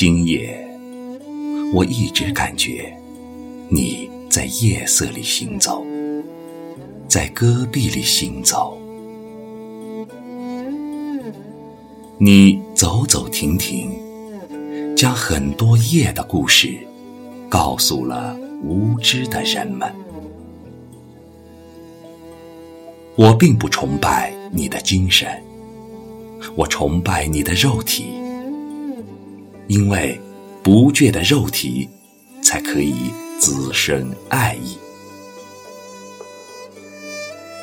今夜，我一直感觉你在夜色里行走，在戈壁里行走。你走走停停，将很多夜的故事告诉了无知的人们。我并不崇拜你的精神，我崇拜你的肉体，因为不倔的肉体才可以滋生爱意，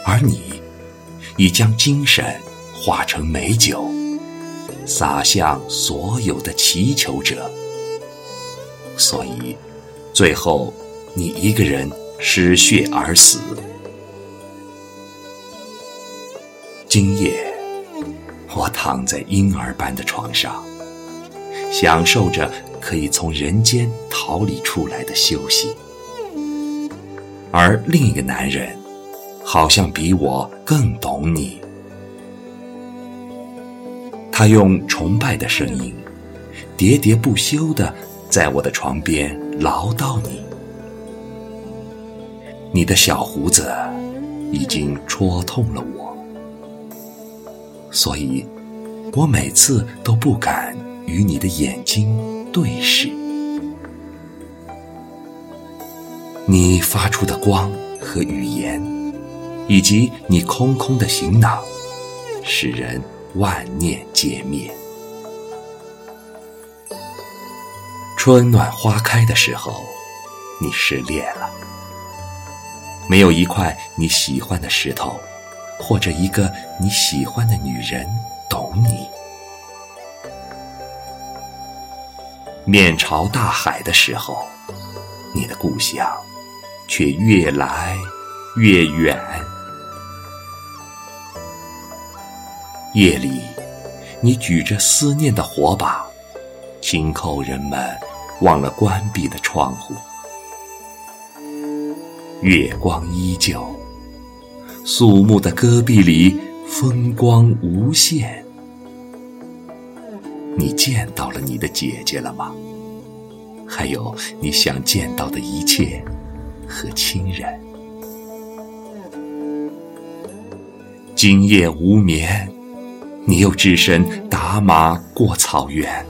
而你已将精神化成美酒。洒向所有的祈求者，所以最后你一个人失血而死。今夜我躺在婴儿般的床上，享受着可以从人间逃离出来的休息，而另一个男人好像比我更懂你。他用崇拜的声音，喋喋不休地在我的床边唠叨你。你的小胡子已经戳痛了我，所以我每次都不敢与你的眼睛对视。你发出的光和语言，以及你空空的行囊，使人。万念皆灭。春暖花开的时候，你失恋了。没有一块你喜欢的石头，或者一个你喜欢的女人懂你。面朝大海的时候，你的故乡却越来越远。夜里，你举着思念的火把，轻叩人们忘了关闭的窗户。月光依旧，肃穆的戈壁里风光无限。你见到了你的姐姐了吗？还有你想见到的一切和亲人。今夜无眠。你又只身打马过草原，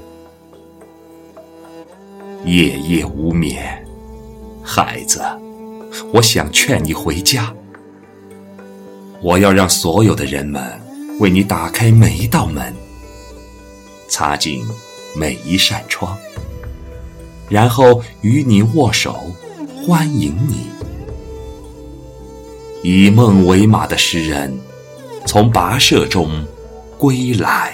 夜夜无眠。孩子，我想劝你回家。我要让所有的人们为你打开每一道门，擦净每一扇窗，然后与你握手，欢迎你。以梦为马的诗人，从跋涉中。归来。